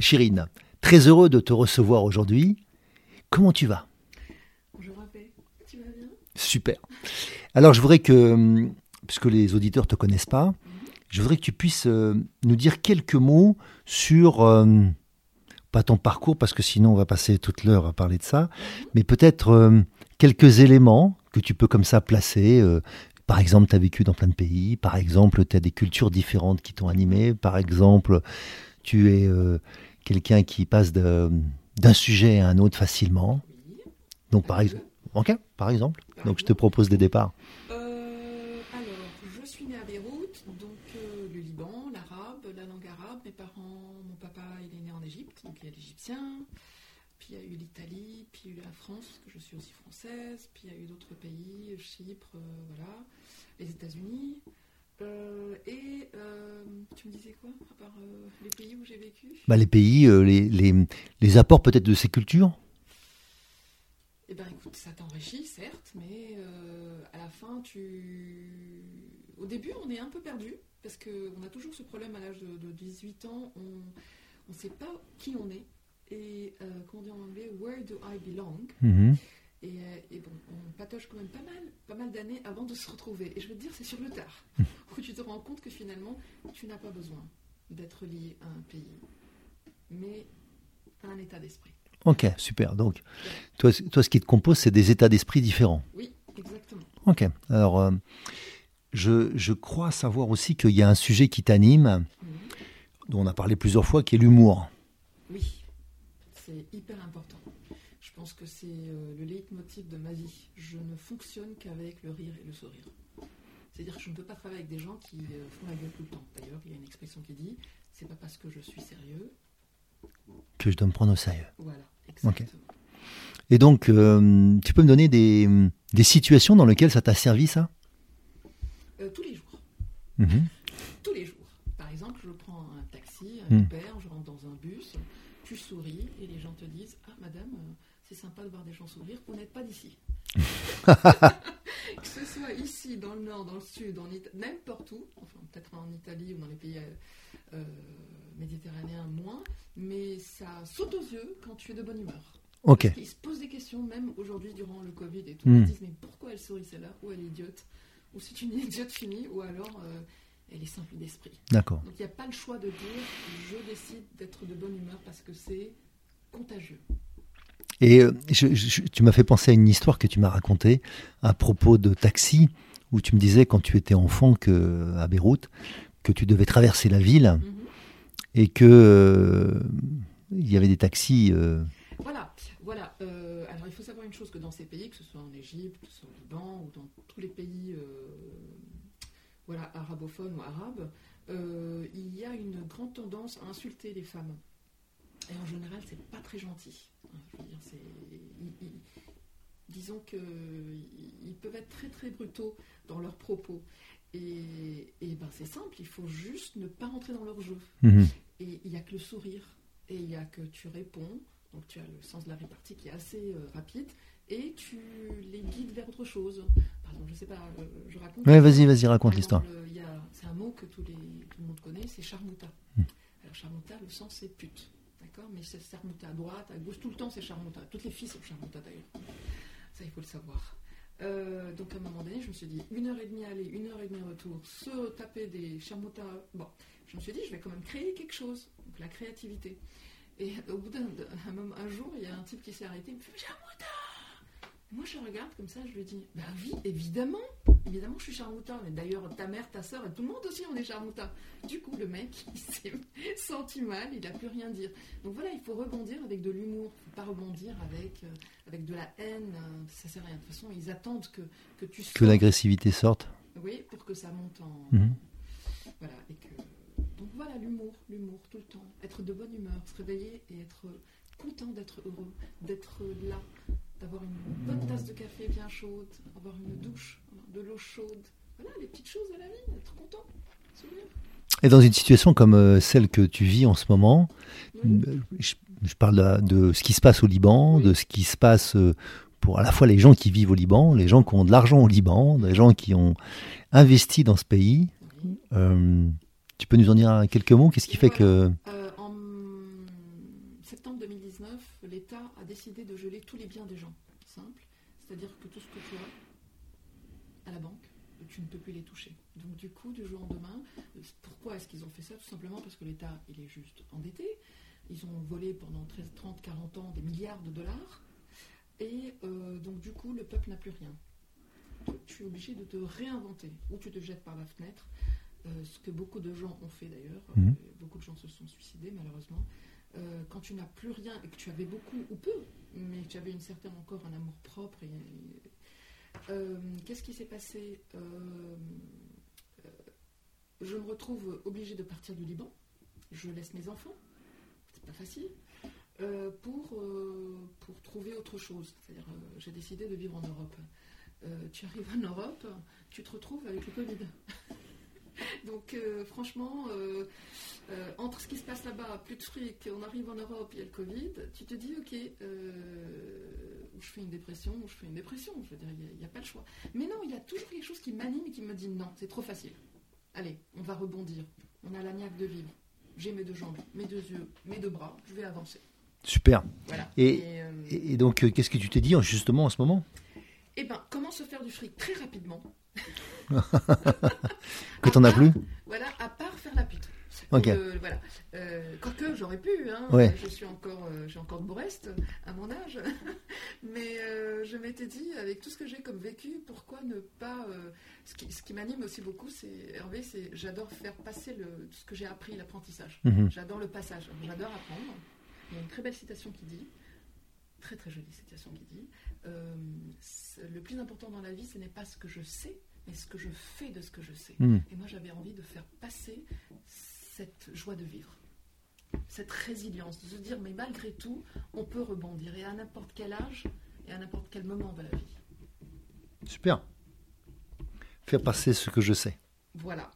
Chirine, très heureux de te recevoir aujourd'hui. Comment tu vas? Bonjour Rapé, tu vas bien? Super. Alors, je voudrais que, puisque les auditeurs ne te connaissent pas, je voudrais que tu puisses euh, nous dire quelques mots sur, euh, pas ton parcours, parce que sinon on va passer toute l'heure à parler de ça, mais peut-être euh, quelques éléments que tu peux comme ça placer. par exemple, tu as vécu dans plein de pays, par exemple, tu as des cultures différentes qui t'ont animé, par exemple, tu es euh, quelqu'un qui passe d'un sujet à un autre facilement. Donc par, exemple, par exemple. Donc je te propose des départs. Euh, alors, je suis née à Beyrouth, donc euh, le Liban, l'arabe, la langue arabe. Mes parents, mon papa, il est né en Égypte, donc il y a l'égyptien. Puis il y a eu l'Italie, puis il y a eu la France, que je suis aussi française. Puis il y a eu d'autres pays, Chypre, voilà, les États-Unis. Euh, et euh, tu me disais quoi à part euh, les pays où j'ai vécu? Bah, Les pays, les, les, les, apports peut-être de ces cultures? Eh bien écoute, ça t'enrichit certes, mais à la fin, tu... Au début, on est un peu perdu, parce qu'on a toujours ce problème à l'âge de, 18 ans, on ne sait pas qui on est. Et comment dire en anglais, where do I belong? Euh, et, bon, on patoche quand même pas mal, pas mal d'années avant de se retrouver. Et je veux te dire, c'est sur le tard où tu te rends compte que finalement, tu n'as pas besoin d'être lié à un pays, mais à un état d'esprit. Ok, super. Donc, toi, toi, ce qui te compose, c'est des états d'esprit différents. Oui, exactement. Ok. Alors, euh, je, je, crois savoir aussi qu'il y a un sujet qui t'anime, dont on a parlé plusieurs fois, qui est l'humour. Oui, c'est hyper important. Je pense que c'est euh, le leitmotiv de ma vie. Je ne fonctionne qu'avec le rire et le sourire. C'est-à-dire que je ne peux pas travailler avec des gens qui euh, font la gueule tout le temps. D'ailleurs, il y a une expression qui dit c'est pas parce que je suis sérieux que je dois me prendre au sérieux. Voilà, exactement. Et donc, euh, tu peux me donner des, situations dans lesquelles ça t'a servi, ça? Tous les jours. Mhm. Tous les jours. Par exemple, je prends un taxi, un. Uber, je rentre dans un bus, tu souris et les gens te disent Ah, madame, c'est sympa de voir des gens sourire, vous n'êtes pas d'ici. que ce soit ici, dans le nord, dans le sud, en n'importe où, enfin peut-être en Italie ou dans les pays euh, euh, méditerranéens moins, mais ça saute aux yeux quand tu es de bonne humeur. Ok. Ils se posent des questions, même aujourd'hui durant le Covid et tout. Ils hmm. disent mais pourquoi elle sourit celle-là? Ou elle est idiote? Ou c'est une idiote finie? Ou alors euh, elle est simple d'esprit. D'accord. Donc il n'y a pas le choix de dire je décide d'être de bonne humeur parce que c'est contagieux. Et euh, tu m'as fait penser à une histoire que tu m'as racontée à propos de taxi, où tu me disais quand tu étais enfant que, à Beyrouth, que tu devais traverser la ville mhm. et que euh, il y avait des taxis. Euh, voilà, voilà. alors il faut savoir une chose que dans ces pays, que ce soit en Égypte, que ce soit au Liban ou dans tous les pays voilà, arabophones ou arabes, il y a une grande tendance à insulter les femmes. Et en général, c'est pas très gentil. disons qu'ils peuvent être très très brutaux dans leurs propos. Et, ben c'est simple, il faut juste ne pas rentrer dans leur jeu. Mhm. Et il n'y a que le sourire, et il n'y a que tu réponds, donc tu as le sens de la répartie qui est assez euh, rapide, et tu les guides vers autre chose. Pardon, je sais pas, euh, je raconte. Oui, vas-y, vas-y, raconte l'histoire. C'est un mot que tous les, tout le monde connaît, c'est charmouta. Hmm. Alors charmouta, le sens c'est pute. D'accord Mais c'est charmouta à droite, à gauche, tout le temps c'est charmouta. Toutes les filles sont charmouta d'ailleurs. Ça, il faut le savoir. Euh, donc à un moment donné, je me suis dit, une heure et demie aller, une heure et demie retour, se taper des charmoutins. Bon, je me suis dit, je vais quand même créer quelque chose. Donc la créativité. Et au bout d'un un, jour, il y a un type qui s'est arrêté, il me fait moi, je regarde comme ça, je lui dis Bah oui, évidemment, évidemment, je suis charmoutin. Mais d'ailleurs, ta mère, ta soeur et tout le monde aussi, on est charmoutin. Du coup, le mec, il s'est senti mal, il n'a plus rien dire. Donc voilà, il faut rebondir avec de l'humour. Il ne faut pas rebondir avec, euh, avec de la haine. Euh, ça sert à rien. De toute façon, ils attendent que, que tu Que l'agressivité sorte. Oui, pour que ça monte en. Mhm. Voilà, et que. Donc voilà, l'humour, l'humour, tout le temps. Être de bonne humeur, se réveiller et être content d'être heureux, d'être là, d'avoir une bonne tasse de café bien chaude, avoir une douche, de l'eau chaude. Voilà, les petites choses de la vie, être content, sourire. Et dans une situation comme euh, celle que tu vis en ce moment, euh, je, parle de, ce qui se passe au Liban, de ce qui se passe euh, pour à la fois les gens qui vivent au Liban, les gens qui ont de l'argent au Liban, les gens qui ont investi dans ce pays. tu peux nous en dire quelques mots? Qu'est-ce qui fait que... a décidé de geler tous les biens des gens. Simple. C'est-à-dire que tout ce que tu as à la banque, tu ne peux plus les toucher. Donc du coup, du jour au lendemain, pourquoi est-ce qu'ils ont fait ça? Tout simplement parce que l'État, il est juste endetté. Ils ont volé pendant 13, 30, 40 ans des milliards de dollars. Et euh, donc du coup, le peuple n'a plus rien. Tu es obligé de te réinventer. Ou tu te jettes par la fenêtre, euh, ce que beaucoup de gens ont fait d'ailleurs. Mhm. beaucoup de gens se sont suicidés malheureusement. Euh, quand tu n'as plus rien et que tu avais beaucoup ou peu, mais que tu avais une certaine encore un amour propre. Euh, qu'est-ce qui s'est passé euh, Je me retrouve obligée de partir du Liban. Je laisse mes enfants. C'est pas facile. pour, pour trouver autre chose. C'est-à-dire, j'ai décidé de vivre en Europe. tu arrives en Europe, tu te retrouves avec le Covid. Donc euh, franchement, euh, euh, entre ce qui se passe là-bas, plus de fric, on arrive en Europe, il y a le Covid, tu te dis, ok, ou je fais une dépression, ou je fais une dépression, je veux dire, il n'y a, pas le choix. Mais non, il y a toujours quelque chose qui m'anime et qui me dit, non, c'est trop facile. Allez, on va rebondir. On a la niaque de vivre. J'ai mes deux jambes, mes deux yeux, mes deux bras, je vais avancer. Super. Et, et, donc, qu'est-ce que tu t'es dit justement en ce moment? Eh bien, comment se faire du fric très rapidement que t'en as plus Voilà, à part faire la pute. Ok. Euh, voilà. Euh, quoique j'aurais pu, hein, je suis encore, euh, j'ai encore de Brest à mon âge, mais je m'étais dit avec tout ce que j'ai comme vécu, pourquoi ne pas. ce qui, ce qui m'anime aussi beaucoup, c'est Hervé, c'est j'adore faire passer le, ce que j'ai appris, l'apprentissage. Mhm. J'adore le passage, j'adore apprendre. Il y a une très belle citation qui dit, très très jolie citation qui dit, le plus important dans la vie, ce n'est pas ce que je sais, mais ce que je fais de ce que je sais. Hmm. Et moi, j'avais envie de faire passer cette joie de vivre, cette résilience, de se dire, mais malgré tout, on peut rebondir, et à n'importe quel âge, et à n'importe quel moment de la vie. Super. Faire passer ce que je sais. Voilà.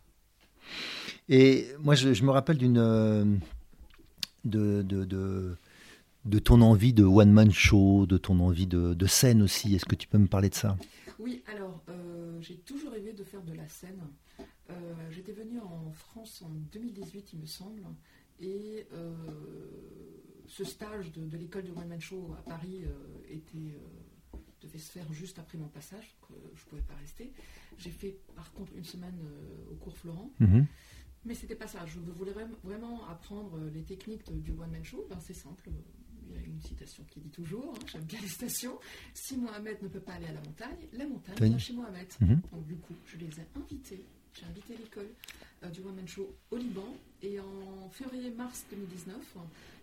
Et moi, je, me rappelle d'une. Euh, de, de, de, de, ton envie de one-man show, de ton envie de, de scène aussi. Est-ce que tu peux me parler de ça? Oui, alors, euh, j'ai toujours rêvé de faire de la scène. Euh, j'étais venue en France en 2018, il me semble, et euh, ce stage de, l'école de One Man Show à Paris était, devait se faire juste après mon passage, donc je ne pouvais pas rester. J'ai fait par contre une semaine au cours Florent. Mhm. Mais c'était pas ça. Je voulais vraiment apprendre les techniques du one man show. Ben, c'est simple il y a une citation qui dit toujours, hein, j'aime bien les citations, si Mohamed ne peut pas aller à la montagne, la montagne vient chez Mohamed. Mhm. Donc du coup, je les ai invités, j'ai invité l'école euh, du Women Show au Liban, et en février-mars 2019,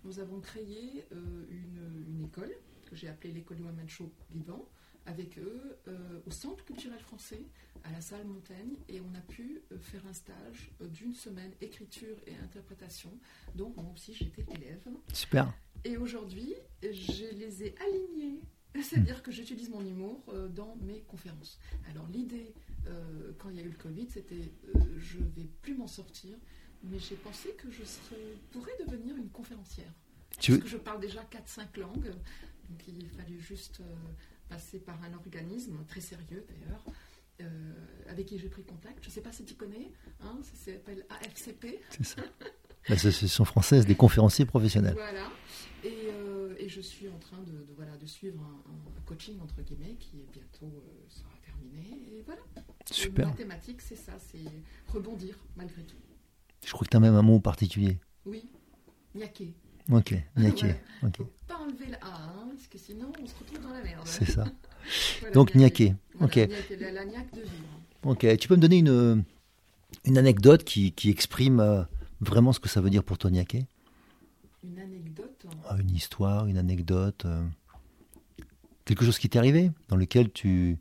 nous avons créé euh, une, école que j'ai appelée l'école du Women Show Liban, avec eux euh, au Centre culturel français, à la salle Montaigne, et on a pu faire un stage d'une semaine écriture et interprétation. Donc moi aussi j'étais élève. Super. Et aujourd'hui, je les ai alignés. C'est-à-dire que j'utilise mon humour euh, dans mes conférences. Alors l'idée, euh, quand il y a eu le Covid, c'était euh, je ne vais plus m'en sortir, mais j'ai pensé que je pourrais devenir une conférencière. Parce que je parle déjà 4-5 langues, donc il fallait juste passer par un organisme très sérieux d'ailleurs, avec qui j'ai pris contact. Je ne sais pas si tu connais, hein, ça s'appelle AFCP. C'est ça. L'Association française des conférenciers professionnels. Voilà. Et, euh, je suis en train de, de, voilà, de suivre un, un coaching, entre guillemets, qui bientôt euh, sera terminé. Et voilà. Super. Et mathématiques, c'est ça, c'est rebondir malgré tout. Je crois que tu as même un mot particulier. Oui, niaquer. Ok, niaquer. Voilà. ok, Faut pas enlever le A, hein, parce que sinon on se retrouve dans la merde. c'est ça. Voilà, Donc niaquer. Voilà, Ok. niaquer, la, la niaque de vivre. Ok, tu peux me donner une, une anecdote qui, qui exprime euh, vraiment ce que ça veut dire pour toi niaquer Une anecdote. hein. Ah, Une histoire, une anecdote euh, Quelque chose qui t'est arrivé dans lequel tu...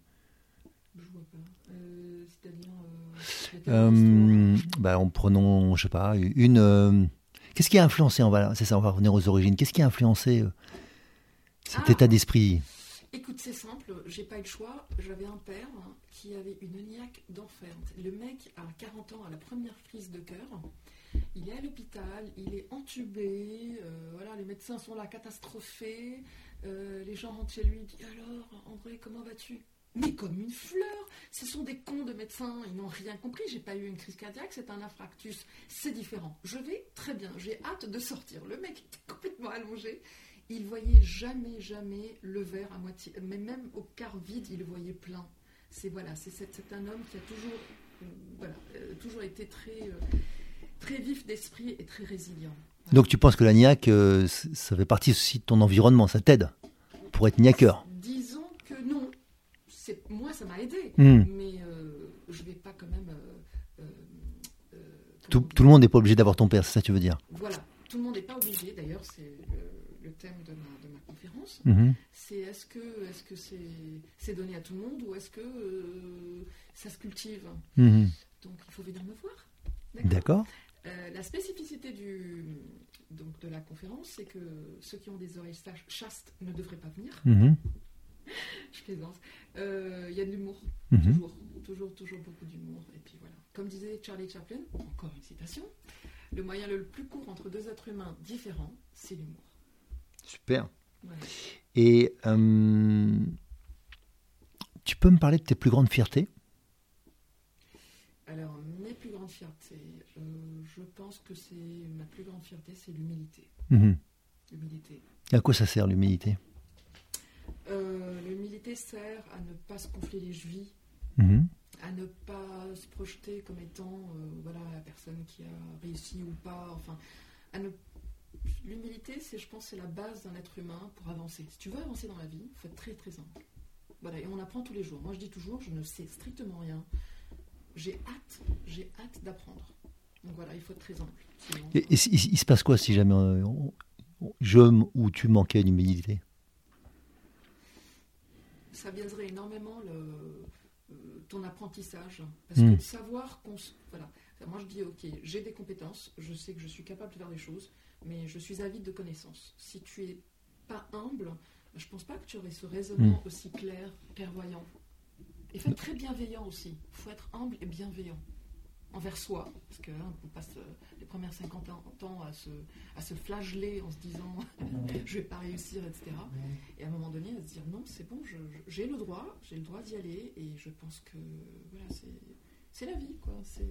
Je vois pas. Euh, C'est-à-dire. euh, Euh, bah, en prenant, je sais pas, une... euh, Qu'est-ce qui a influencé, on va, c'est ça, on va revenir aux origines, qu'est-ce qui a influencé cet Ah. état d'esprit? Écoute, c'est simple, j'ai pas eu le choix. J'avais un père qui avait une niaque d'enfer. Le mec a 40 ans, à la première crise de cœur. Il est à l'hôpital, il est entubé. euh, voilà, les médecins sont là catastrophés. euh, les gens rentrent chez lui, disent alors, André, comment vas-tu? Mais comme une fleur. Ce sont des cons de médecins. Ils n'ont rien compris. J'ai pas eu une crise cardiaque, c'est un infarctus. C'est différent. Je vais très bien. J'ai hâte de sortir. Le mec était complètement allongé. Il voyait jamais, jamais le verre à moitié, mais même au quart vide, il le voyait plein. C'est voilà, c'est un homme qui a toujours, euh, été très, très vif d'esprit et très résilient. Donc tu penses que la niaque, euh, ça fait partie aussi de ton environnement, ça t'aide pour être niaqueur? Disons que non. Moi, ça m'a aidé, Hmm. mais euh, je vais pas quand même. euh, euh, tout, le monde n'est pas obligé d'avoir ton père, c'est ça que tu veux dire? Voilà, tout le monde n'est pas obligé. D'ailleurs, c'est le, thème de ma, de ma conférence. Mhm. C'est est-ce que est-ce que c'est donné à tout le monde ou est-ce que ça se cultive? Mhm. Donc il faut venir me voir. D'accord. Euh, la spécificité du donc de la conférence, c'est que ceux qui ont des oreilles chastes ne devraient pas venir. Mhm. Je plaisante. Euh, Il y a de l'humour, Mhm. toujours, toujours, toujours beaucoup d'humour. Et puis voilà. Comme disait Charlie Chaplin, encore une citation, le moyen le plus court entre deux êtres humains différents, c'est l'humour. Super. Et euh, tu peux me parler de tes plus grandes fiertés? Alors, mes plus grandes fiertés, euh, je pense que c'est ma plus grande fierté, c'est l'humilité. Mhm. L'humilité. À quoi ça sert l'humilité? Euh, l'humilité sert à ne pas se gonfler les chevilles, Mhm. à ne pas se projeter comme étant euh, voilà la personne qui a réussi ou pas. Enfin, à ne... l'humilité, c'est, je pense, c'est la base d'un être humain pour avancer. Si tu veux avancer dans la vie, il faut être très très humble. Voilà, et on apprend tous les jours. Moi, je dis toujours, je ne sais strictement rien. J'ai hâte, j'ai hâte d'apprendre. Donc voilà, il faut être très humble. Sinon, Et, et il, se passe quoi si jamais euh, on- on- je ou tu manquais d'humilité? Ça biaiserait énormément le, euh, ton apprentissage. Parce Mm. que savoir qu'on. Voilà. Moi, je dis, OK, j'ai des compétences, je sais que je suis capable de faire des choses, mais je suis avide de connaissances. Si tu es pas humble, je pense pas que tu aurais ce raisonnement aussi clair, clairvoyant. Et être très bienveillant aussi. Il faut être humble et bienveillant envers soi. Parce que hein, on passe euh, les premières 50 ans à se, à se flageller en se disant je vais pas réussir, etc. Et à un moment donné, à se dire non, c'est bon, j'ai le droit, j'ai le droit d'y aller, et je pense que voilà, c'est, c'est la vie, quoi. C'est,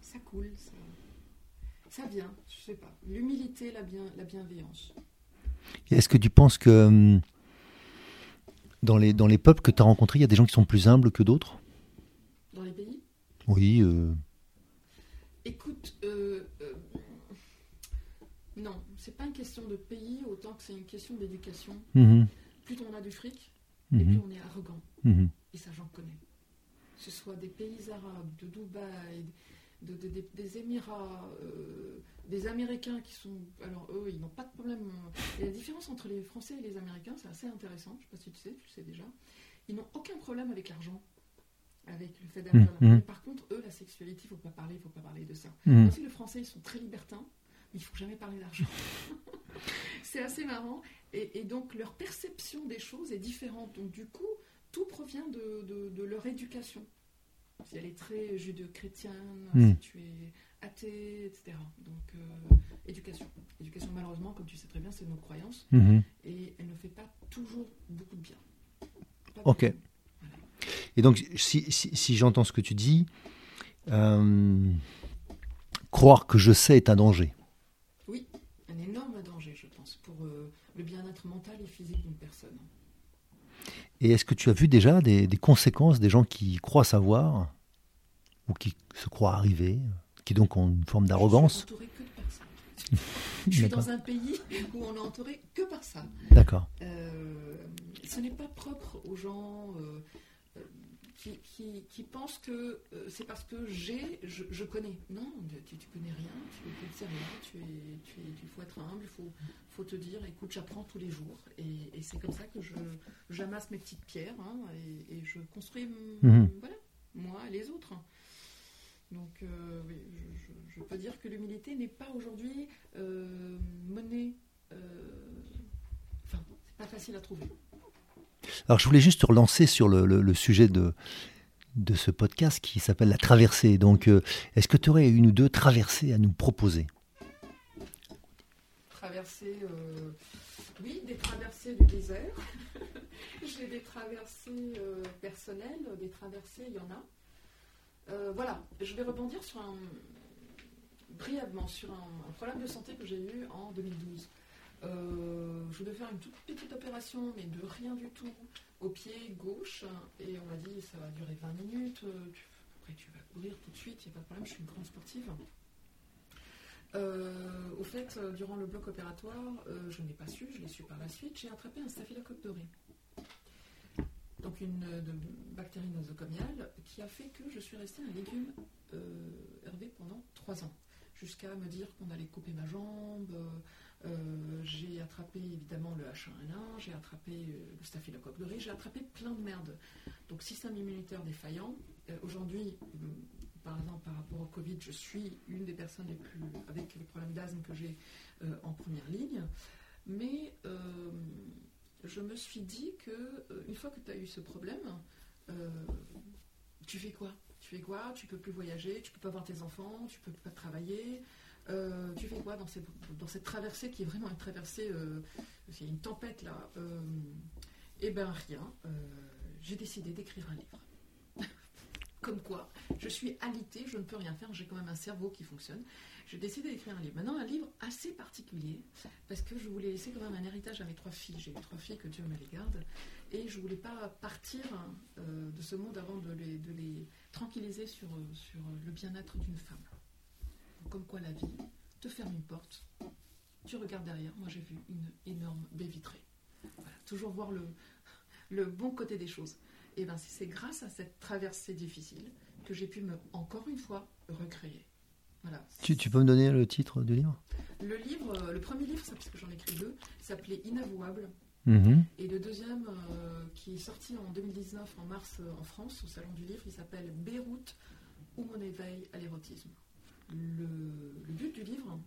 ça coule, ça, ça vient, je sais pas. L'humilité, la, bien, la bienveillance. Est-ce que tu penses que hum, dans les, dans les peuples que tu as rencontrés, il y a des gens qui sont plus humbles que d'autres? Oui. euh, Écoute, euh, euh, non, c'est pas une question de pays autant que c'est une question d'éducation. mhm, Plus on a du fric, et mhm, plus on est arrogant. mhm. Et ça, j'en connais. Que ce soit des pays arabes, de Dubaï, de- de- des- des Émirats, euh, des Américains qui sont. Alors, eux, ils n'ont pas de problème. Et la différence entre les Français et les Américains, c'est assez intéressant. Je ne sais pas si tu sais, tu sais déjà. Ils n'ont aucun problème avec l'argent. Avec le fait d'avoir. Mhm. Mais par contre, eux, la sexualité, il ne faut pas parler, il ne faut pas parler de ça. Mhm. Même si les Français, ils sont très libertins, mais il ne faut jamais parler d'argent. c'est assez marrant. Et, et donc, leur perception des choses est différente. Donc, du coup, tout provient de, de- de leur éducation. Si elle est très judéo-chrétienne, Mm. si tu es athée, etc. Donc, euh, éducation. Éducation, malheureusement, comme tu sais très bien, c'est nos croyances. Et elle ne fait pas toujours beaucoup de bien. Pas Ok. beaucoup. Et donc, si, si, si j'entends ce que tu dis, euh, croire que je sais est un danger. Oui, un énorme danger, je pense, pour, euh, bien-être mental et physique d'une personne. Et est-ce que tu as vu déjà des, conséquences des gens qui croient savoir ou qui se croient arriver, qui donc ont une forme d'arrogance Je suis dans un pays où on n'est entouré que par ça. D'accord. Euh, ce n'est pas propre aux gens euh, qui, pensent que euh, c'est parce que j'ai, je, connais. Non, tu, ne connais rien, tu ne sais rien, tu es, il faut être humble, il faut, faut te dire, écoute, j'apprends tous les jours. Et, c'est comme ça que je, j'amasse mes petites pierres hein, et, je construis mhm. voilà, moi et les autres. Donc, euh, oui, je, peux dire que l'humilité n'est pas aujourd'hui euh, monnaie. enfin, c'est pas facile à trouver. Alors je voulais juste te relancer sur le, sujet de, ce podcast qui s'appelle La traversée. Donc euh, est-ce que tu aurais une ou deux traversées à nous proposer? Traversées, euh, oui, des traversées du désert. J'ai des traversées euh, personnelles, des traversées, il y en a. voilà, je vais rebondir sur brièvement sur un problème de santé que j'ai eu en 2012. Euh, je devais faire une toute petite opération, mais de rien du tout, au pied gauche. Et on m'a dit, ça va durer 20 minutes. Euh, après, tu vas courir tout de suite, il n'y a pas de problème, je suis une grande sportive. Euh, au fait, durant le bloc opératoire, je n'ai pas su, je l'ai su par la suite, j'ai attrapé un staphylocoque doré. Donc une bactérie nosocomiale qui a fait que je suis restée un légume hervé pendant 3 ans. Jusqu'à me dire qu'on allait couper ma jambe, euh, j'ai attrapé évidemment le H1N1, j'ai attrapé euh, le staphylocoque doré, j'ai attrapé plein de merde. Donc système immunitaire défaillant. Euh, aujourd'hui, par exemple par rapport au Covid, je suis une des personnes les plus avec les problèmes d'asthme que j'ai en première ligne. Mais je me suis dit que une fois que tu as eu ce problème, tu fais quoi? Tu fais quoi? Tu peux plus voyager, tu peux pas voir tes enfants, tu peux pas travailler. Euh, tu fais quoi dans cette, dans cette traversée qui est vraiment une traversée, euh, c'est une tempête là euh, Eh bien rien, j'ai décidé d'écrire un livre. Comme quoi, je suis alitée, je ne peux rien faire, j'ai quand même un cerveau qui fonctionne. J'ai décidé d'écrire un livre. Maintenant, un livre assez particulier, parce que je voulais laisser quand même un héritage à mes trois filles. J'ai eu trois filles, que Dieu me les garde. Et je voulais pas partir de ce monde avant de les, tranquilliser sur le bien-être d'une femme comme quoi la vie te ferme une porte, tu regardes derrière, moi j'ai vu une énorme baie vitrée. toujours voir le, le bon côté des choses. Et bien c'est grâce à cette traversée difficile que j'ai pu me, encore une fois, recréer. Voilà. Tu, peux me donner le titre du livre? Le livre, euh, le premier livre, parce que j'en ai écrit deux, s'appelait Inavouable. Mhm. Et le deuxième, euh, qui est sorti en 2019, en mars, euh, en France, au Salon du Livre, il s'appelle Beyrouth ou mon éveil à l'érotisme. Le, but du livre,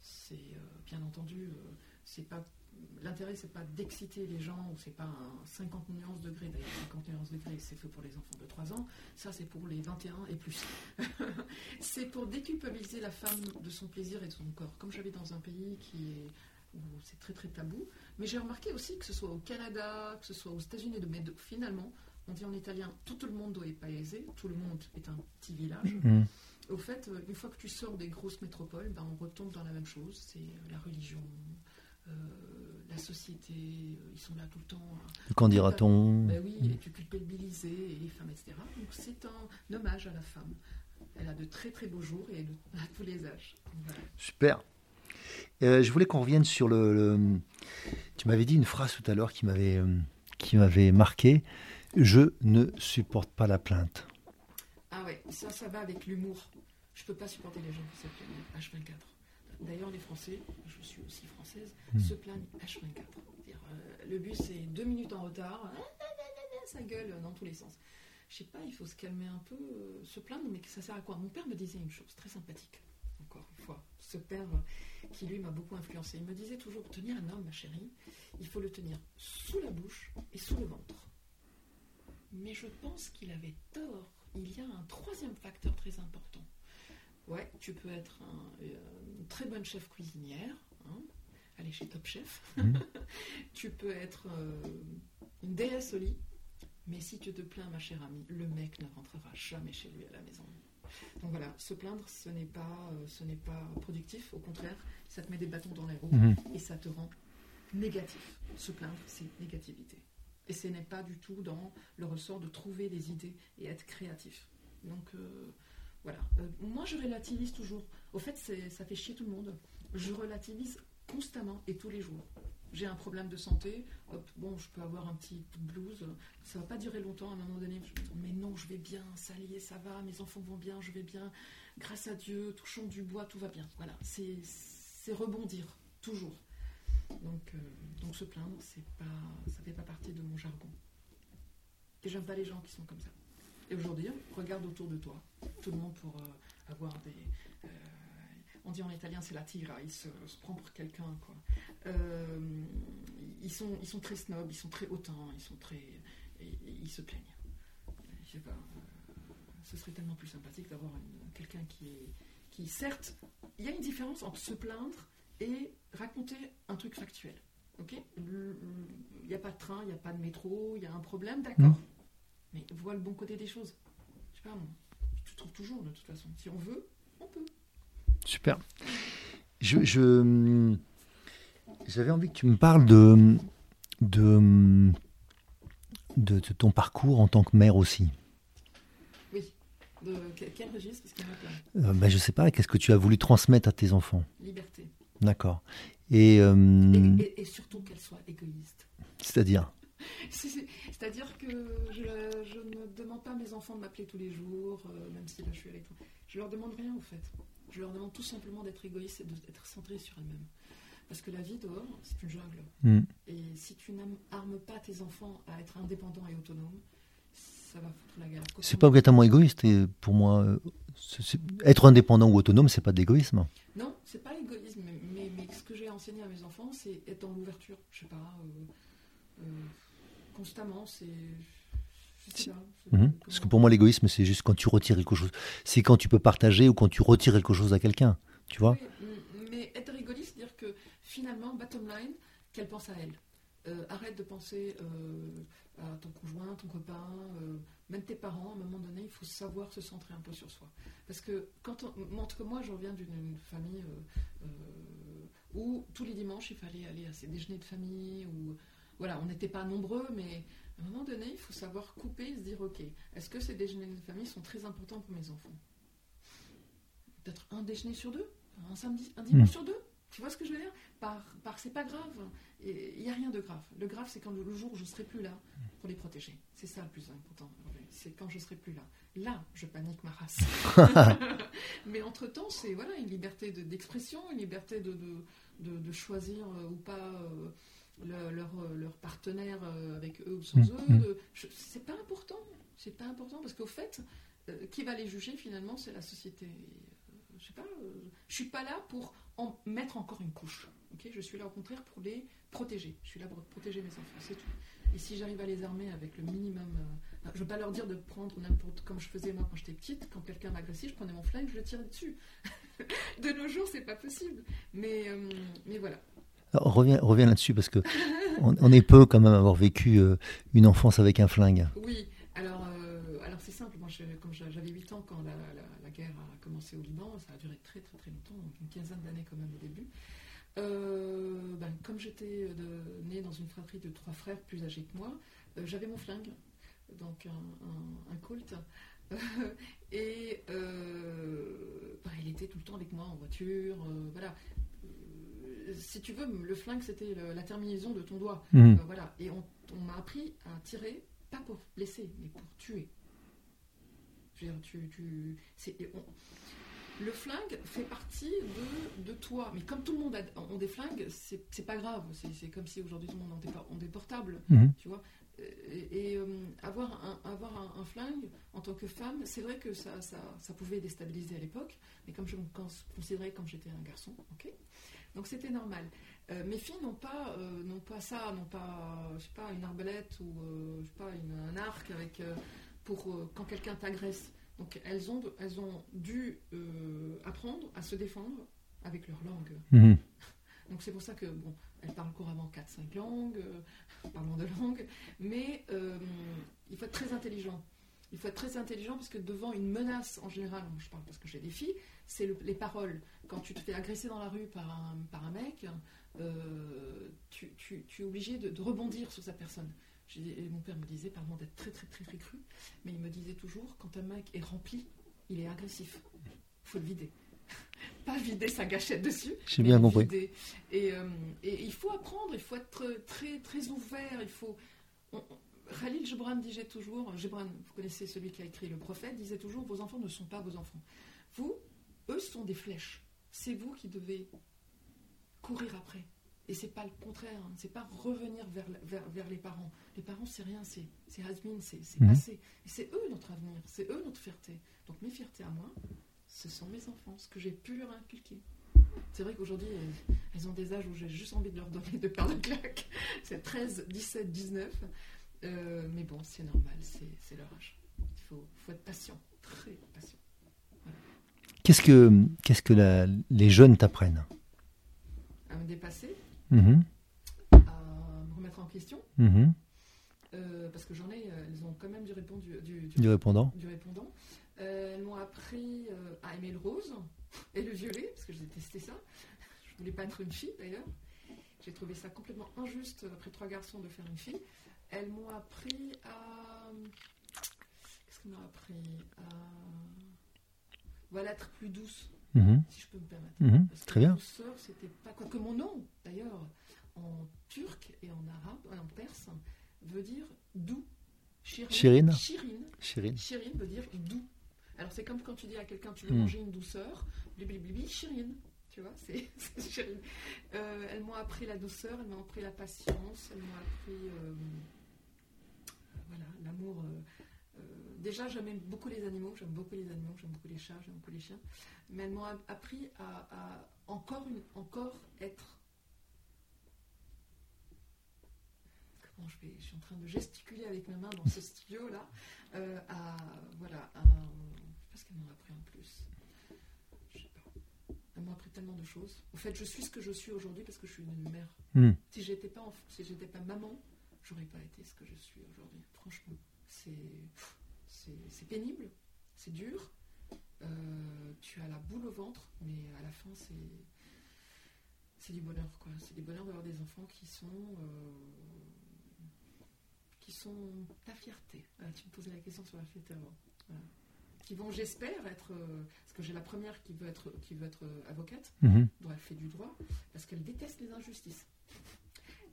c'est euh, bien entendu, euh, c'est pas l'intérêt, c'est pas d'exciter les gens, c'est pas un 50 nuances degrés. D'ailleurs, 50 nuances degrés, c'est fait pour les enfants de 3 ans. Ça, c'est pour les 21 et plus. c'est pour déculpabiliser la femme de son plaisir et de son corps. Comme j'avais dans un pays qui est où c'est très très tabou. Mais j'ai remarqué aussi que ce soit au Canada, que ce soit aux États-Unis, mais finalement, on dit en italien, tout le monde est paese, tout le monde est un petit village. Mm au fait, euh, une fois que tu sors des grosses métropoles, ben, on retombe dans la même chose. C'est euh, la religion, euh, la société, ils sont là tout le temps. Qu'en dira-t-on ben? oui, et tu culpabiliser, et les femmes, etc. Donc c'est un hommage à la femme. Elle a de très très beaux jours et à tous les âges. Super. je voulais qu'on revienne sur le, Tu m'avais dit une phrase tout à l'heure qui m'avait qui m'avait marqué. Je ne supporte pas la plainte. Ouais, ça, ça va avec l'humour. Je peux pas supporter les gens qui se plaignent H24. D'ailleurs, les Français, je suis aussi française, hmm. se plaignent H24. Euh, le bus est deux minutes en retard, ça gueule dans tous les sens. Je sais pas, il faut se calmer un peu, euh, se plaindre, mais ça sert à quoi? Mon père me disait une chose très sympathique, encore une fois. Ce père qui, lui, m'a beaucoup influencé. Il me disait toujours tenir un homme, ma chérie, il faut le tenir sous la bouche et sous le ventre. Mais je pense qu'il avait tort il y a un troisième facteur très important. Ouais, tu peux être euh, une très bonne chef cuisinière, hein, aller chez Top Chef. Mhm. tu peux être euh, une déesse au lit, mais si tu te plains, ma chère amie, le mec ne rentrera jamais chez lui à la maison. Donc voilà, se plaindre, ce n'est pas, euh, ce n'est pas productif. Au contraire, ça te met des bâtons dans les roues mhm. et ça te rend négatif. Se plaindre, c'est négativité. Et ce n'est pas du tout dans le ressort de trouver des idées et être créatif. Donc euh, voilà. Euh, moi, je relativise toujours. Au fait, ça fait chier tout le monde. Je relativise constamment et tous les jours. J'ai un problème de santé, bon, je peux avoir un petit blues, ça va pas durer longtemps à un moment donné. Je me dis, mais non, je vais bien, ça y est, ça va, mes enfants vont bien, je vais bien, grâce à Dieu, touchons du bois, tout va bien. Voilà, c'est rebondir, toujours. Donc, euh, donc se plaindre, c'est pas, ça fait pas partie de mon jargon. Et j'aime pas les gens qui sont comme ça. Et aujourd'hui, regarde autour de toi. Tout le monde pour euh, avoir des. Euh, on dit en italien c'est la tira, il se, prend pour quelqu'un. ils, sont, ils sont très snobs, ils sont très hautains, ils sont très. ils se plaignent. Je sais pas. ce serait tellement plus sympathique d'avoir quelqu'un qui qui, certes, il y a une différence entre se plaindre et raconter un truc factuel. Ok? Il n'y a pas de train, il n'y a pas de métro, il y a un problème, d'accord. Hmm. Mais vois le bon côté des choses. Je sais pas, tu trouves toujours de toute façon. Si on veut, on peut. Super. Je, je j'avais envie que tu me parles de, de, de, ton parcours en tant que mère aussi. Oui. De quel registre? Parce qu'il y en a plein. Euh, ben, je sais pas. Qu'est-ce que tu as voulu transmettre à tes enfants? Liberté. D'accord. Euh, et, et, surtout qu'elle soit égoïste. C'est-à-dire C'est-à-dire que je, ne demande pas à mes enfants de m'appeler tous les jours, euh, même si là je suis avec toi. Je leur demande rien en fait. Je leur demande tout simplement d'être égoïste et d'être centré sur elles-mêmes. Parce que la vie dehors, c'est une jungle. Hmm. Et si tu n'armes pas tes enfants à être indépendants et autonomes, ça va foutre la guerre. C'est pas obligatoirement égoïste. Et pour moi, euh, être indépendant ou autonome, c'est pas de l'égoïsme. Non, c'est pas l'égoïsme. Mais, mais, ce que j'ai enseigné à mes enfants, c'est être dans l'ouverture. Je sais pas. Euh, euh, constamment, c'est. Mhm. Parce que pour moi, l'égoïsme, c'est juste quand tu retires quelque chose. C'est quand tu peux partager ou quand tu retires quelque chose à quelqu'un. Tu vois Mais être égoïste, dire que finalement, bottom line, qu'elle pense à elle. Euh, arrête de penser euh, à ton conjoint, ton copain, euh, même tes parents. À un moment donné, il faut savoir se centrer un peu sur soi. Parce que quand on, moi, je reviens d'une famille où tous les dimanches, il fallait aller à ces déjeuners de famille, où voilà, on n'était pas nombreux, mais à un moment donné, il faut savoir couper et se dire, ok, est-ce que ces déjeuners de famille sont très importants pour mes enfants? Peut-être un déjeuner sur deux, un samedi, un dimanche hmm. sur deux? Tu vois ce que je veux dire? Par, par c'est pas grave. Il n'y a rien de grave. Le grave, c'est quand le, jour où je serai plus là pour les protéger. C'est ça le plus important. C'est quand je serai plus là. Là, je panique ma race. Mais entre-temps, c'est voilà, une liberté d'expression, une liberté de, de, choisir euh, ou pas euh, leur, leur, partenaire euh, avec eux ou sans mmh, eux. Mmh. C'est pas important. C'est pas important parce qu'au fait, qui va les juger finalement, c'est la société. je sais pas. je suis pas là pour en mettre encore une couche. ok je suis là au contraire pour les protéger. Je suis là pour protéger mes enfants, c'est tout. Et si j'arrive à les armer avec le minimum. Euh, je ne veux pas leur dire de prendre n'importe. Comme je faisais moi quand j'étais petite, quand quelqu'un m'agressait, je prenais mon flingue, je le tirais dessus. de nos jours, c'est pas possible. Mais, euh, mais voilà. Alors, reviens, reviens là-dessus parce que on, est peu quand même avoir vécu euh, une enfance avec un flingue. Oui, simple. Moi, comme j'avais 8 ans quand la, la, guerre a commencé au Liban, ça a duré très très très longtemps, donc une quinzaine d'années quand même au début. Euh, ben, comme j'étais née dans une fratrie de trois frères plus âgés que moi, euh, j'avais mon flingue, donc un, un, Colt. et euh, ben, il était tout le temps avec moi en voiture. voilà. si tu veux, le flingue, c'était la terminaison de ton doigt. Mmh. voilà. Et on, m'a appris à tirer, pas pour blesser, mais pour tuer. Je veux dire, tu, tu, le flingue fait partie de, toi. Mais comme tout le monde a, des flingues, c'est pas grave. C'est comme si aujourd'hui tout le monde a des, portables, mhm. tu vois. Et, euh, avoir, un, avoir un, flingue en tant que femme, c'est vrai que ça, ça, pouvait déstabiliser à l'époque, mais comme je me considérais comme j'étais un garçon, ok Donc c'était normal. Euh, mes filles n'ont pas, euh, n'ont pas ça, n'ont pas, je sais pas, une arbalète ou je sais pas, un arc avec, pour quand quelqu'un t'agresse. Donc elles ont, elles ont dû euh, apprendre à se défendre avec leur langue. Mhm. Donc c'est pour ça que, bon, elles parlent couramment 4-5 langues, euh, parlant de langue, mais euh, il faut être très intelligent. Il faut être très intelligent parce que devant une menace, en général, je parle parce que j'ai des filles, c'est les paroles. Quand tu te fais agresser dans la rue par un, par un mec, euh, tu, es obligé de, rebondir sur sa personne. Mon père me disait, pardon d'être très très très très cru, mais il me disait toujours, quand un mec est rempli, il est agressif. Il faut le vider. Pas vider sa gâchette dessus. J'ai bien compris. Euh, et, il faut apprendre, il faut être très très ouvert, il faut... Khalil Gibran disait toujours, Gibran, vous connaissez celui qui a écrit Le Prophète, disait toujours, vos enfants ne sont pas vos enfants. Vous, eux sont des flèches. C'est vous qui devez courir après. Et c'est pas le contraire, hein. c'est pas revenir vers, vers, les parents. Les parents, c'est rien, c'est has-been, c'est mhm. passé. C'est eux notre avenir, c'est eux notre fierté. Donc mes fiertés à moi, ce sont mes enfants, ce que j'ai pu leur inculquer. C'est vrai qu'aujourd'hui, elles ont des âges où j'ai juste envie de leur donner de paires de claques. C'est 13, 17, 19. mais bon, c'est normal, c'est leur âge. Il faut, faut, être patient, très patient. Qu'est-ce que, qu'est-ce que les jeunes t'apprennent? À me remettre en question. Mm-hmm. Euh, parce que j'en ai, elles ont quand même du, du, du, répondant. Du répondant. Euh, elles m'ont appris euh, à aimer le rose et le violet, parce que j'ai détesté ça. Je voulais pas être une fille d'ailleurs. J'ai trouvé ça complètement injuste après trois garçons de faire une fille. Elles m'ont appris à. Qu'est-ce qu'elles m'ont appris À. Voilà, être plus douce, mhm. si je peux me permettre. Mhm. Très bien. Douceur, c'était pas. que mon nom, d'ailleurs, en turc et en arabe, en perse, veut dire doux. Chirine. Chirine. Chirine veut dire doux. Alors c'est comme quand tu dis à quelqu'un tu veux mhm. manger une douceur, chirine. Tu vois, c'est chirine. Euh, elles m'ont appris la douceur, elles m'ont appris la patience, elles m'ont appris euh, voilà, l'amour. Euh, déjà, j'aime beaucoup les animaux, j'aime beaucoup les animaux, j'aime beaucoup les chats, j'aime beaucoup les chiens. Mais elles m'ont appris à, encore, une, encore être. Comment je, vais, je suis en train de gesticuler avec mes mains dans ce studio-là. Euh, à. Voilà. À, je sais pas ce qu'elles m'ont appris en plus. Je sais pas. Elles m'ont appris tellement de choses. En fait, je suis ce que je suis aujourd'hui parce que je suis une mère. Hmm. Si j'étais pas, si j'étais pas maman, j'aurais pas été ce que je suis aujourd'hui. Franchement, c'est c'est pénible, c'est dur. Euh, tu as la boule au ventre, mais à la fin, c'est c'est du bonheur, quoi. C'est du bonheur d'avoir des enfants qui sont euh, qui sont ta fierté. tu me posais la question sur la fierté avant. Qui vont, j'espère, être euh, parce que j'ai la première qui veut être qui veut être avocate, mhm. dont elle fait du droit, parce qu'elle déteste les injustices.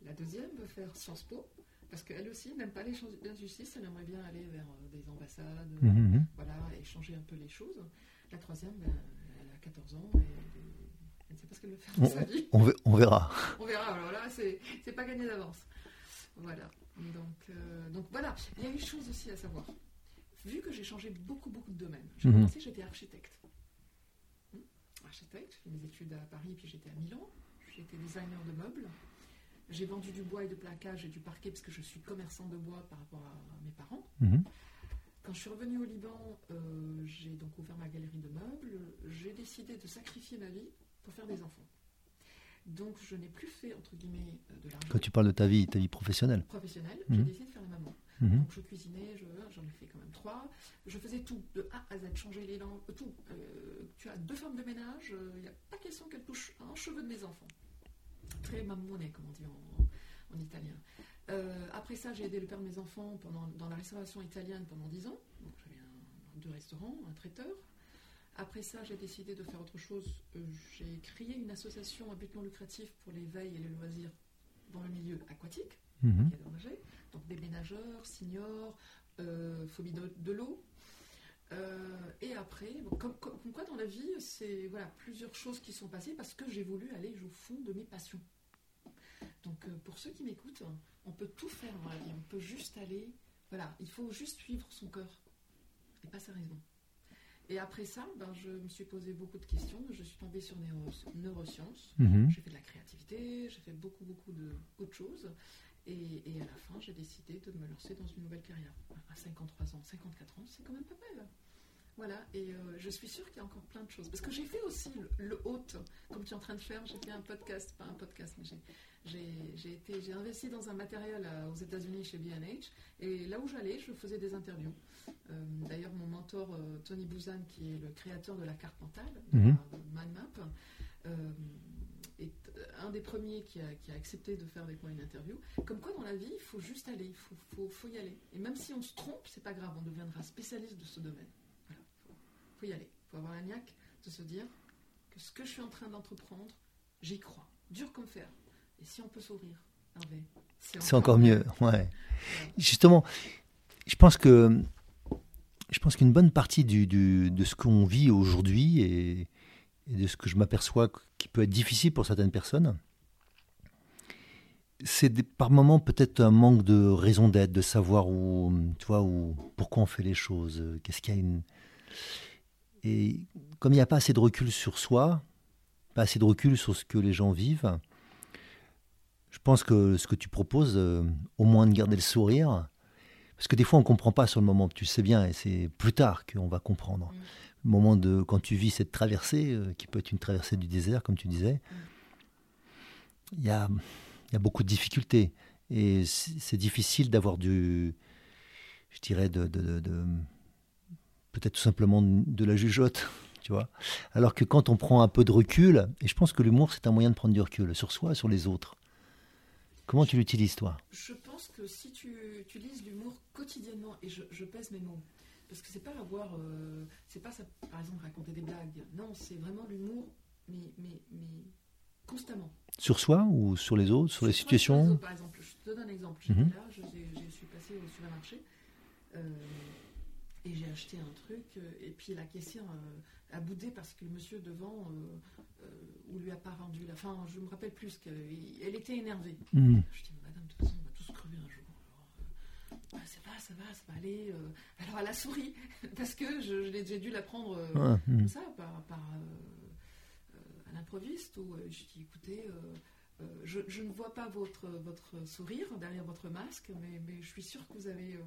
La deuxième veut faire Sciences Po, parce qu'elle aussi n'aime pas les injustices, elle aimerait bien aller vers euh, des ambassades, mhm, mhm. voilà, et changer un peu les choses. La troisième, ben, elle a 14 ans et elle ne sait pas ce qu'elle veut faire de sa vie. On, verra. on verra, alors là, c'est pas gagné d'avance. Voilà. Donc, euh, donc voilà, il y a une chose aussi à savoir. Vu que j'ai changé beaucoup, beaucoup de domaines, j'ai mhm. commencé, j'étais architecte. Hmm, architecte, j'ai fait mes études à Paris, puis j'étais à Milan. J'étais designer de meubles. J'ai vendu du bois et de plaquage et du parquet parce que je suis commerçant de bois par rapport à mes parents. Mhm. Quand je suis revenue au Liban, euh, j'ai donc ouvert ma galerie de meubles. J'ai décidé de sacrifier ma vie pour faire des enfants. Donc je n'ai plus fait, entre guillemets, euh, de l'argent. Quand tu parles de ta vie, ta vie professionnelle Professionnelle, j'ai mhm. décidé de faire la maman. Mhm. Donc je cuisinais, j'en ai fait quand même trois. Je faisais tout, de A à Z, changer les tout. Euh, tu as deux femmes de ménage, il n'y a pas question qu'elles touchent un cheveu de mes enfants très mamoné, comme on dit en, italien. Euh, après ça, j'ai aidé le père de mes enfants pendant, dans la restauration italienne pendant 10 ans. Donc j'avais deux restaurants, un traiteur. Après ça, j'ai décidé de faire autre chose. Euh, j'ai créé une association à but non lucratif pour l'éveil et les loisirs dans le milieu aquatique, mhm. Donc des ménageurs, seniors, euh, phobie de l'eau, euh, et après, comme, quoi dans la vie, c'est voilà, plusieurs choses qui sont passées parce que j'ai voulu aller au fond de mes passions. Donc euh, pour ceux qui m'écoutent, on peut tout faire dans la vie, on peut juste aller, voilà, il faut juste suivre son cœur et pas sa raison. Et après ça, ben, je me suis posé beaucoup de questions, je suis tombée sur neurosciences, mhm. j'ai fait de la créativité, j'ai fait beaucoup beaucoup d'autres choses, et, et, à la fin, j'ai décidé de me lancer dans une nouvelle carrière. À 53 ans, 54 ans, c'est quand même pas mal. Voilà, et euh, je suis sûre qu'il y a encore plein de choses. Parce que j'ai fait aussi le, le hôte, comme tu es en train de faire. J'ai fait un podcast, pas un podcast, mais j'ai été, j'ai investi dans un matériel euh, aux États-Unis chez B&H. Et là où j'allais, je faisais des interviews. Euh, d'ailleurs, mon mentor Tony Bouzan, qui est le créateur de la carte mentale, de Mhm. MindMap, est un des premiers qui a, qui a accepté de faire avec moi une interview. Comme quoi, dans la vie, il faut juste aller, il faut, faut- faut y aller. Et même si on se trompe, c'est pas grave, on deviendra spécialiste de ce domaine. Faut, y aller. faut avoir la niaque de se dire que ce que je suis en train d'entreprendre, j'y crois. Dur comme fer. Et si on peut sourire, Hervé, C'est encore mieux. Ouais. Justement, je pense que je pense qu'une bonne partie du, du- de ce qu'on vit aujourd'hui et, et de ce que je m'aperçois qui peut être difficile pour certaines personnes, c'est par moments peut-être un manque de raison d'être, de savoir où, tu vois, où, pourquoi on fait les choses, qu'est-ce qu'il y a une. Et comme il n'y a pas assez de recul sur soi, pas assez de recul sur ce que les gens vivent, je pense que ce que tu proposes, euh, au moins de garder le sourire, parce que des fois on ne comprend pas sur le moment, tu sais bien, et c'est plus tard qu'on va comprendre. Mm. Le moment de quand tu vis cette traversée, euh, qui peut être une traversée du désert, comme tu disais, il y a, il y a beaucoup de difficultés. Et c'est c'est difficile d'avoir du, je dirais, de, de- de- de- peut-être tout simplement de la jugeote, tu vois. Alors que quand on prend un peu de recul, et je pense que l'humour c'est un moyen de prendre du recul sur soi et sur les autres. Comment tu l'utilises toi? Je pense que si tu utilises l'humour quotidiennement, et je, je pèse mes mots, parce que c'est pas avoir, euh, c'est pas ça, par exemple raconter des blagues, non, c'est vraiment l'humour, mais, mais, mais constamment. Sur soi ou sur les autres, sur les Sur- situations? autres, par exemple, je te donne un exemple. J'étais Mhm. là, je, suis passée au supermarché euh, et j'ai acheté un truc euh, et puis la caissière euh, a boudé parce que le monsieur devant euh, ou lui a pas rendu la fin. Je me rappelle plus qu'elle était énervée. Hmm. Je dis, madame, de toute façon, on va tous crever un jour. Alors, euh, ah, ça va, ça va, ça va aller. Alors, elle a souri, parce que j'ai dû la prendre Ouais, hmm. comme ça, par, par, euh, à l'improviste, où je dis, écoutez, euh, euh, je, je ne vois pas votre, votre sourire derrière votre masque, mais, mais je suis sûre que vous avez...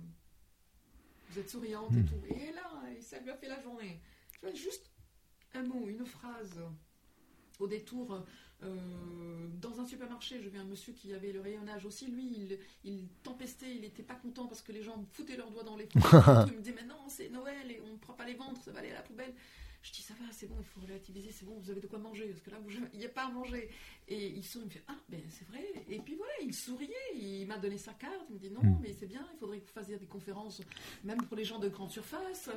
vous êtes souriante et Mm. tout. Et là, et ça lui a fait la journée. Tu vois, juste un mot, une phrase au détour euh, dans un supermarché, je vu un monsieur qui avait le rayonnage aussi. Lui, il, il tempestait, il n'était pas content parce que les gens foutaient leurs doigts dans les il me disait Mais non, c'est Noël et on ne prend pas les ventres, ça va aller à la poubelle. Je dis Ça va, c'est bon, il faut relativiser, c'est bon, vous avez de quoi manger parce que là, vous- il n'y a pas à manger. Et il sourit, il me fait Ah, ben c'est vrai. Et puis voilà, il souriait, il m'a donné sa carte, il me dit Non, Mm. mais c'est bien, il faudrait que vous fassiez des conférences, même pour les gens de grande surface.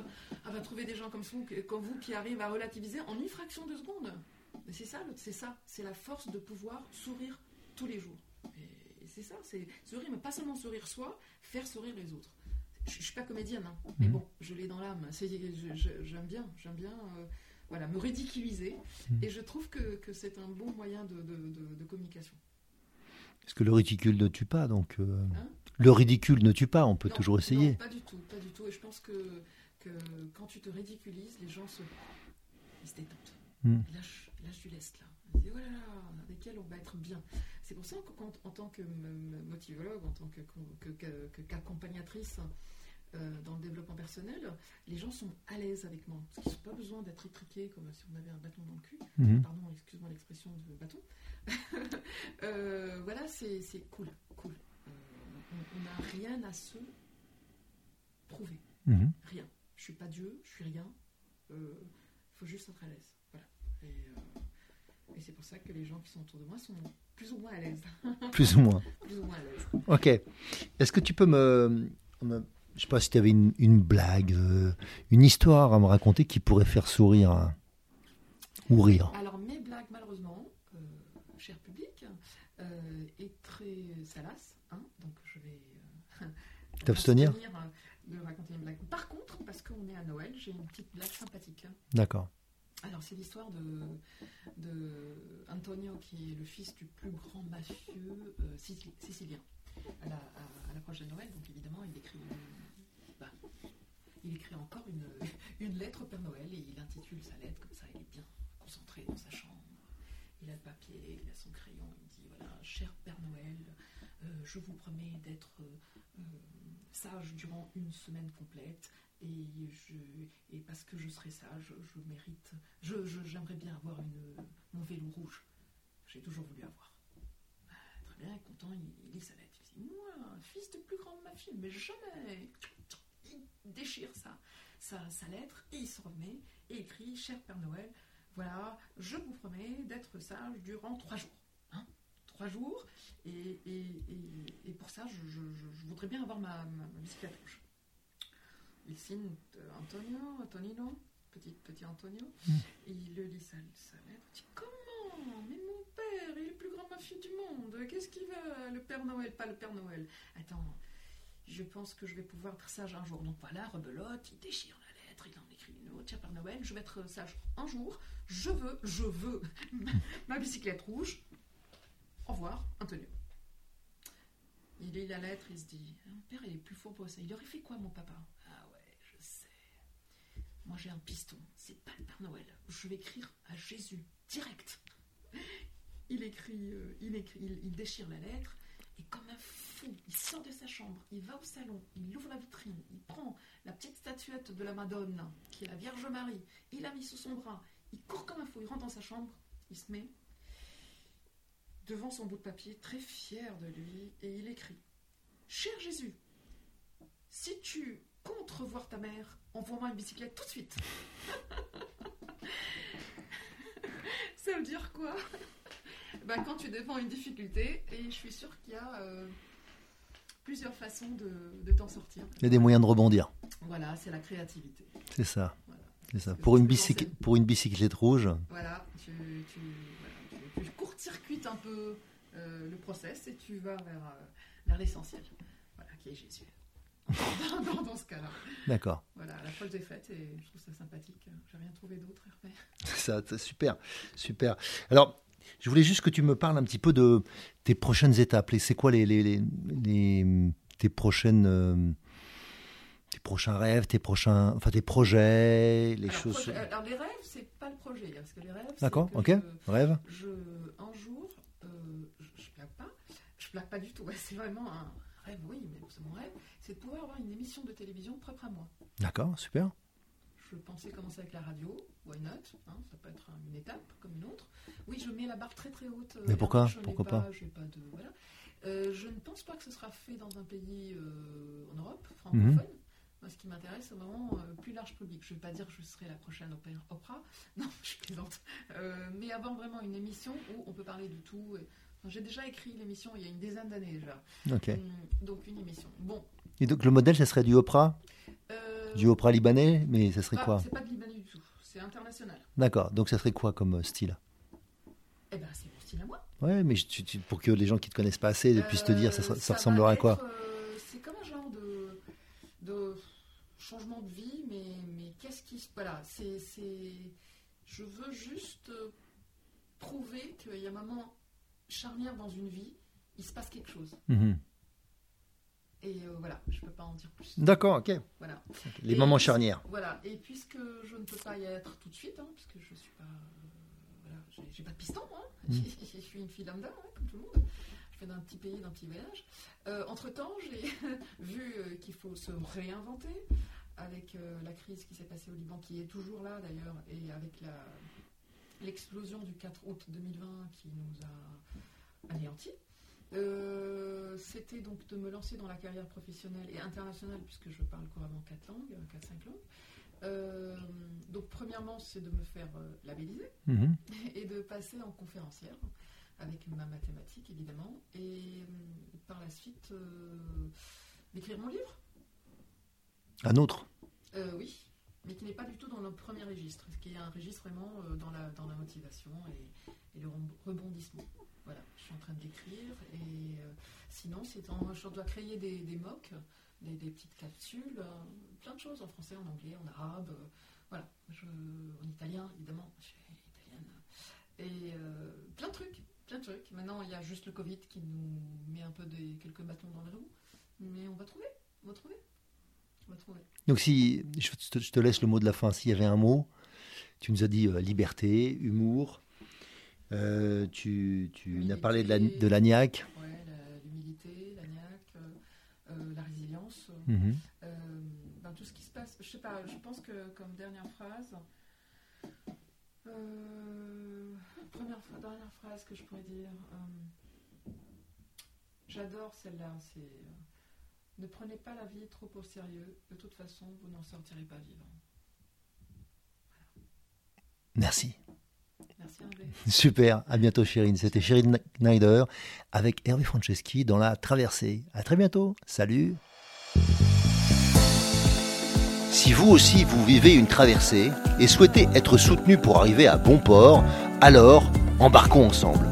On va trouver des gens comme vous, comme vous qui arrivent à relativiser en une fraction de seconde. Mais c'est ça, c'est ça, c'est la force de pouvoir sourire tous les jours. Et c'est ça, c'est sourire, mais pas seulement sourire soi, faire sourire les autres. Je, je suis pas comédienne, hein, mais Mhm. bon, je l'ai dans l'âme. J'aime bien, j'aime bien, euh, voilà, me ridiculiser. Mhm. Et je trouve que, que c'est un bon moyen de, de- de- de communication. Parce que le ridicule ne tue pas, donc euh, Hein le ridicule ne tue pas, on peut Non, toujours essayer. Non, pas du tout, pas du tout. Et je pense que, que quand tu te ridiculises, les gens se, ils se détendent. Mm. Ils lâchent, ils lâchent du lest là. Ils se disent, oh là là, avec elle, on va être bien. C'est pour ça que quand, en tant que motivologue, en tant que- que- que- que- qu'accompagnatrice euh, dans le développement personnel, les gens sont à l'aise avec moi. Parce qu'ils n'ont pas besoin d'être étriqués comme si on avait un bâton dans le cul. Mhm. Pardon, excuse-moi l'expression de bâton. Euh, voilà, c'est cool, cool. Euh, on- n'a rien à se prouver, Mhm. rien. Je suis pas Dieu, je suis rien. Il faut juste être à l'aise. Voilà. Et c'est pour ça que les gens qui sont autour de moi sont plus ou moins à l'aise. Plus ou moins. plus ou moins à l'aise. Ok. Est-ce que tu peux me. me- je sais pas si tu avais une, une blague, euh, une histoire à me raconter qui pourrait faire sourire hein, ou rire. Alors, mes blagues, malheureusement, euh, cher public, euh, est très salace. hein, donc, je vais euh, T'abstenir de raconter une blague. Par contre, parce qu'on est à Noël, j'ai une petite blague sympathique. D'accord. Alors, c'est l'histoire de, de Antonio, qui est le fils du plus grand mafieux euh, sicil- sicilien. À la- l'approche de Noël, donc évidemment, il écrit, bah, il écrit encore une, lettre au Père Noël et il intitule sa lettre comme ça. Il est bien concentré dans sa chambre. Il a le papier, il a son crayon. Il dit voilà, cher Père Noël, euh, je vous promets d'être euh, sage durant une semaine complète Et, parce que je serai sage, je mérite. Je, j'aimerais bien avoir une, mon vélo rouge. J'ai toujours voulu avoir. Ah, très bien, content, il, lit sa lettre. Il dit Moi, fils de plus grand de ma fille, mais jamais Il déchire sa, sa, sa lettre et il se remet et écrit Cher Père Noël, voilà, je vous promets d'être sage durant trois jours. Hein trois jours. Et, et- et- pour ça, je voudrais bien avoir ma, ma- ma bicyclette rouge. Il signe euh, Antonio, Antonino, petit, petit Antonio, et il le lit sa, sa lettre. Il dit Comment? Mais mon père, il est le plus grand mafia du monde. Qu'est-ce qu'il va Le Père Noël, pas le Père Noël. Attends, je pense que je vais pouvoir être sage un jour. Donc voilà, rebelote, il déchire la lettre, il en écrit une autre. Tiens, Père Noël, je vais être sage un jour. Je veux, je veux ma bicyclette rouge. Au revoir, Antonio. Il lit la lettre, il se dit Mon père, il est plus fort pour ça. Il aurait fait quoi, mon papa Ah ouais, je sais. Moi, j'ai un piston. C'est pas le Père Noël. Je vais écrire à Jésus, direct. Il écrit, euh, il, écrit il, déchire la lettre, et comme un fou, il sort de sa chambre, il va au salon, il ouvre la vitrine, il prend la petite statuette de la Madone, qui est la Vierge Marie, il l'a mis sous son bras, il court comme un fou, il rentre dans sa chambre, il se met devant son bout de papier, très fier de lui, et il écrit Cher Jésus, si tu comptes revoir ta mère, envoie-moi une bicyclette tout de suite. Ça veut dire quoi? Ben, Quand tu défends une difficulté, et je suis sûre qu'il y a euh, plusieurs façons de, de t'en sortir. Il y a des moyens de rebondir. Voilà, c'est la créativité. C'est ça. Voilà. C'est ça. Pour une, peux bicyc- lancer- pour une bicyclette rouge, Voilà, tu, tu, voilà, tu- tu court-circuites un peu euh, le process et tu vas vers, euh, vers l'essentiel, voilà, qui est Jésus. Dans, dans- dans ce cas-là. d'accord. Voilà, la folle est faite et je trouve ça sympathique. J'ai rien trouvé d'autre, Hervé. Ça, super, super. Alors, je voulais juste que tu me parles un petit peu de tes prochaines étapes. C'est quoi les, les, les- les- tes prochaines, euh, tes prochains rêves, tes prochains, enfin tes projets, les alors, choses. projet- alors, les rêves, c'est pas le projet, hein, parce que les rêves, D'accord, ok. Rêve. je, un jour, euh, je, je blague pas, je blague pas du tout. ouais, c'est vraiment un rêve, oui, mais c'est mon rêve, c'est de pouvoir avoir une émission de télévision propre à moi. D'accord, super. Je pensais commencer avec la radio, why not hein, Ça peut être une étape comme une autre. Oui, je mets la barre très très haute. euh, Mais pourquoi je Pourquoi pas j'ai pas de voilà. Euh, je ne pense pas que ce sera fait dans un pays euh, en Europe francophone. Mhm. Moi, ce qui m'intéresse, c'est vraiment euh, plus large public. Je ne vais pas dire que je serai la prochaine Oprah, Oprah. non, je plaisante. Euh, mais avoir vraiment une émission où on peut parler de tout. et- J'ai déjà écrit l'émission il y a une dizaine d'années déjà. Hum, Donc une émission. Bon. Et donc le modèle, ça serait du Oprah, euh, du Oprah libanais, mais ça serait ah, quoi? C'est pas de Libanais du tout. C'est international. D'accord. Donc ça serait quoi comme euh, style? Eh ben, c'est mon style à moi. Ouais, mais je- tu- tu- pour que les gens qui te connaissent pas assez puissent te dire, ça, Euh, ressemblera à quoi? euh, C'est comme un genre de, de changement de vie, mais, mais qu'est-ce qui se. Voilà, c'est. Je veux juste euh, prouver qu'il y a moment charnière dans une vie, il se passe quelque chose. Mhm. Et euh, voilà, je peux pas en dire plus. D'accord, ok. Voilà. Les Et moments charnières. Voilà, et puisque je ne peux pas y être tout de suite, hein, puisque je suis pas. euh, voilà, j'ai- pas de piston, hein, Mm. je suis une fille lambda, hein, comme tout le monde. Je fais d'un petit pays, d'un petit voyage. entre temps, j'ai vu euh, qu'il faut se réinventer avec euh, la crise qui s'est passée au Liban, qui est toujours là d'ailleurs, et avec la- l'explosion du 4 août 2020 qui nous a anéantis. Euh, C'était donc de me lancer dans la carrière professionnelle et internationale, puisque je parle couramment quatre langues, 4-5 langues. Euh, donc, premièrement, c'est de me faire euh, labelliser Mhm. et de passer en conférencière avec ma mathématique, évidemment, et par la suite d'écrire mon livre. Un autre? Oui, mais qui n'est pas du tout dans le premier registre, ce qui est un registre vraiment euh, dans, la, dans la motivation et, le rebondissement. Voilà, je suis en train de l'écrire et euh, sinon, c'est je dois créer des, des mocks, des, petites capsules, euh, plein de choses en français, en anglais, en arabe, voilà, en italien, évidemment, je suis italienne, et plein de trucs, plein de trucs. Maintenant, il y a juste le Covid qui nous met un peu des, quelques bâtons dans les roues, mais on va trouver, on va trouver, trouver. Donc si je te, je te laisse le mot de la fin, s'il y avait un mot, tu nous as dit euh, liberté, humour, euh, tu, tu as parlé de la- de l'agnac. Ouais, la- l'humilité, l'agnac, euh, la résilience, ben, tout ce qui se passe je sais pas, je pense que comme dernière phrase, première dernière phrase que je pourrais dire, j'adore celle-là, c'est ne prenez pas la vie trop au sérieux, de toute façon, vous n'en sortirez pas vivant. Merci. Merci Hervé. Super, à bientôt Chérine. C'était Chérine Schneider avec Hervé Franceschi dans la traversée. À très bientôt. Salut. Si vous aussi vous vivez une traversée et souhaitez être soutenu pour arriver à bon port, alors embarquons ensemble.